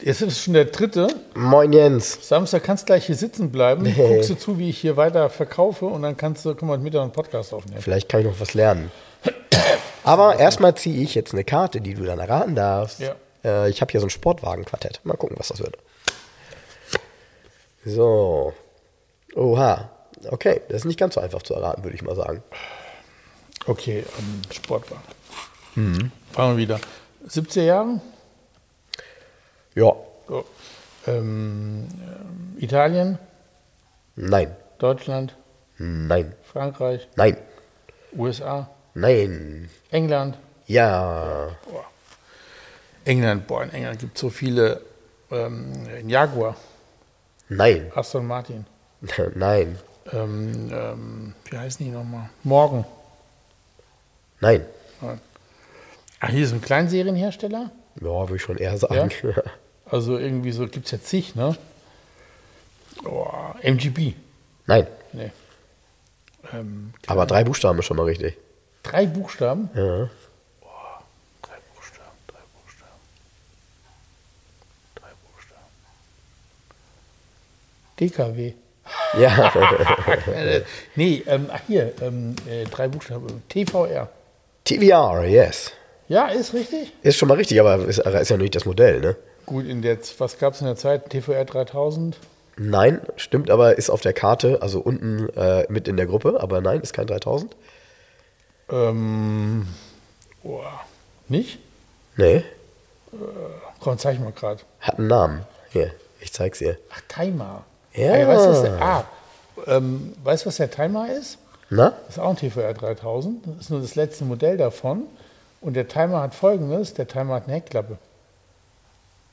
jetzt ist es schon der dritte. Moin Jens. Samstag kannst du gleich hier sitzen bleiben. Nee. Guckst du zu, wie ich hier weiter verkaufe und dann kannst du, können wir heute Mittag einen Podcast aufnehmen. Vielleicht kann ich noch was lernen. Aber erstmal ziehe ich jetzt eine Karte, die du dann erraten darfst. Ja. Äh, ich habe hier so ein Sportwagenquartett. Mal gucken, was das wird. So. Oha. Okay, das ist nicht ganz so einfach zu erraten, würde ich mal sagen. Okay, ähm, Sportwagen. Fangen wir wieder. 70er Jahre? Ja. So. Ähm, ähm, Italien, Nein. Deutschland, Nein. Frankreich, Nein. USA, Nein. England. Ja. England, boah, in England gibt es so viele. Ähm, Jaguar, Nein. Aston Martin. Nein. Ähm, ähm, wie heißen die nochmal? Morgen. Nein. Ach, hier ist ein Kleinserienhersteller. Ja, würde ich schon eher sagen. Also irgendwie so gibt es ja zig, ne? Oh, MGB. Nein. Nee. Ähm, Aber drei Buchstaben ist schon mal richtig. drei Buchstaben. Ja. Drei Buchstaben, drei Buchstaben. Drei Buchstaben. DKW. Ja. Nee, ähm, ach hier, ähm, äh, drei Buchstaben. TVR. TVR, yes. Ja, ist richtig. Ist schon mal richtig, aber ist, ist ja nicht das Modell, ne? Gut, in der, was gab es in der Zeit? TVR 3000. Nein, stimmt, aber ist auf der Karte, also unten äh, mit in der Gruppe, aber nein, ist kein 3000. Ähm, boah, nicht? Nee, Komm, zeig mal gerade. hat einen Namen. Hier, ich zeig's ihr. Ach, Timer. Ja. Ey, weißt du, was der, ah, ähm, weißt du, was der Timer ist? Na? Das ist auch ein TVR 3000. Das ist nur das letzte Modell davon. Und der Timer hat folgendes: Der Timer hat eine Heckklappe.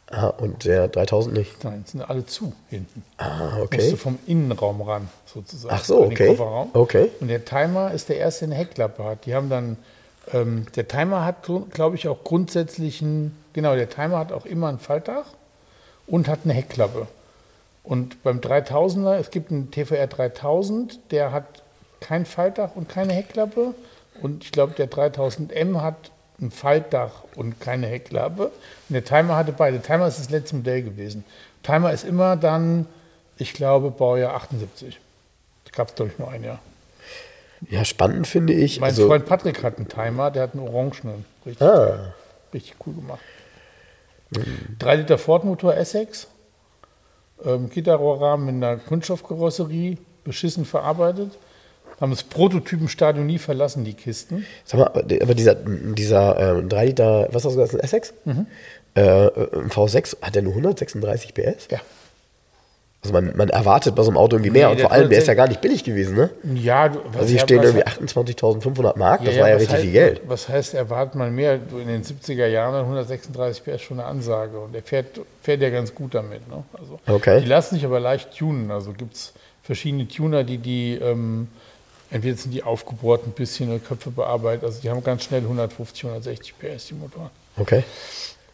Ah, und der 3000 nicht. Nein, sind alle zu hinten. Ah, Musst du okay. vom Innenraum ran, sozusagen. Ach so, okay. Kofferraum. Okay. Und der Timer ist der erste, der eine Heckklappe hat. Die haben dann, ähm, der Timer hat, glaube ich, auch grundsätzlich genau, der Timer hat auch immer ein Faltdach und hat eine Heckklappe. Und beim 3000er, es gibt einen TVR 3000, der hat kein Faltdach und keine Heckklappe. Und ich glaube, der 3000M hat ein Faltdach und keine Heckklappe. Und der Timer hatte beide. Timer ist das letzte Modell gewesen. Timer ist immer dann, ich glaube, Baujahr 78. Das gab es, glaube ich, nur ein Jahr. Ja, spannend finde ich. Mein also, Freund Patrick hat einen Timer, der hat einen orangenen. Richtig, ah, richtig cool gemacht. 3 Liter Ford-Motor Essex, ähm, Gitterrohrrahmen mit einer Kunststoffkarosserie, beschissen verarbeitet. Haben das Prototypenstadion nie verlassen, die Kisten. sag mal, aber dieser, dieser ähm, 3 Liter, was hast du gesagt, ein Essex? Mhm. Äh, ein V6, hat der nur 136 PS? Ja. Also man, man erwartet bei so einem Auto irgendwie mehr Nee, und der vor allem, der ist ja 106 gar nicht billig gewesen, ne? Ja, du, Also hier ja, stehen irgendwie 28.500 Mark, das war ja richtig heißt, viel Geld. Was heißt, erwartet man mehr? Du, in den 70er Jahren 136 PS schon eine Ansage und er fährt, fährt ja ganz gut damit. Ne? Also, Okay. Die lassen sich aber leicht tunen. Also gibt es verschiedene Tuner, die die, ähm, entweder sind die aufgebohrt ein bisschen oder Köpfe bearbeitet. Also die haben ganz schnell 150, 160 PS, die Motoren. Okay.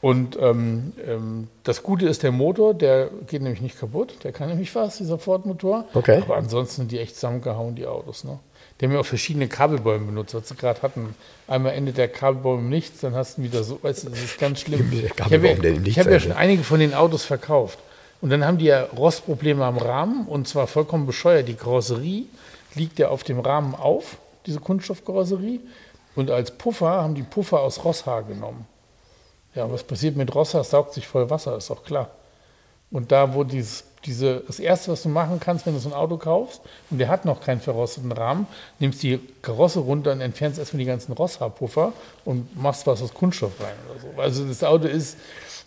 Und ähm, ähm, das Gute ist der Motor, der geht nämlich nicht kaputt. Der kann nämlich was, dieser Ford-Motor. Okay. Aber ansonsten sind die echt zusammengehauen, die Autos. Ne? Die haben ja auch verschiedene Kabelbäume benutzt, was sie gerade hatten. Einmal endet der Kabelbaum im Nichts, dann hast du wieder so, weißt du, das ist ganz schlimm. Der Ich habe Kabelbaum, der ja, hab ja schon einige von den Autos verkauft. Und dann haben die ja Rostprobleme am Rahmen und zwar vollkommen bescheuert. Die Karosserie liegt ja auf dem Rahmen auf, diese Kunststoffkarosserie. Und als Puffer haben die Puffer aus Rosshaar genommen. Ja, was passiert mit Rosshaar? Es saugt sich voll Wasser, ist auch klar. Und da, wo dieses, diese, das Erste, was du machen kannst, wenn du so ein Auto kaufst und der hat noch keinen verrosteten Rahmen, nimmst die Karosse runter und entfernst erstmal die ganzen Rosshaarpuffer und machst was aus Kunststoff rein oder so. Also das Auto ist,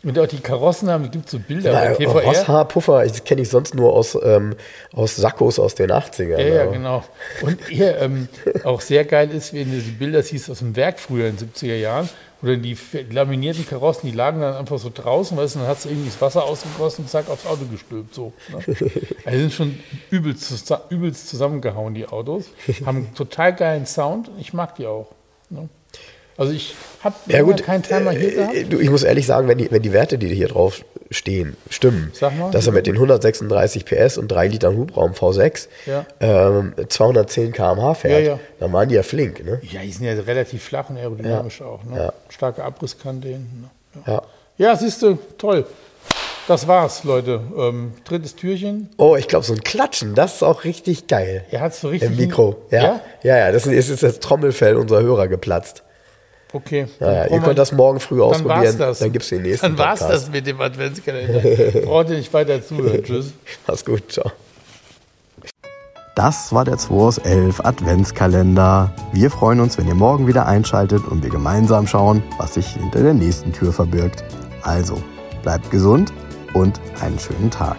und auch die Karossen haben, es gibt so Bilder Ja, TVR. Rosshaarpuffer, ich kenne ich sonst nur aus, ähm, aus Sakkos aus den 80ern. Ja, ja, aber- genau. Und hier ähm, auch sehr geil ist, wenn du die Bilder siehst aus dem Werk früher in den 70er Jahren, Oder die laminierten Karossen, die lagen dann einfach so draußen, weißt du, dann hat es irgendwie das Wasser ausgegossen und zack aufs Auto gestülpt. So, ne? Also die sind schon übelst, zus- übelst zusammengehauen, die Autos. Haben total geilen Sound. Ich mag die auch. Ne? Also ich habe Ja keinen Timer hier gehabt. äh, du, ich muss ehrlich sagen, wenn die, wenn die Werte, die hier drauf stehen, stimmen, Sag mal. dass er mit den 136 PS und 3 Litern Hubraum V6 Ja. ähm, 210 km/h fährt, Ja, ja. dann waren die ja flink. Ne? Ja, die sind ja relativ flach und aerodynamisch auch. Ne? Ja. Starke Abrisskante hinten. Ne? Ja, Ja. ja siehst du, toll. Das war's, Leute. Ähm, drittes Türchen. Oh, ich glaube, so ein Klatschen, das ist auch richtig geil. Er hat so richtig. Im Mikro. Ja, Ja? ja, ja, das ist, ist das Trommelfell unserer Hörer geplatzt. Okay. Ja, ja, Dann ihr könnt das morgen früh Dann war's ausprobieren, das. dann gibt's den nächsten Dann war's Podcast. das mit dem Adventskalender. Braucht ihr nicht weiter zuhören. Tschüss. Mach's gut, ciao. Das war der 2 aus 11 Adventskalender. Wir freuen uns, wenn ihr morgen wieder einschaltet und wir gemeinsam schauen, was sich hinter der nächsten Tür verbirgt. Also, bleibt gesund und einen schönen Tag.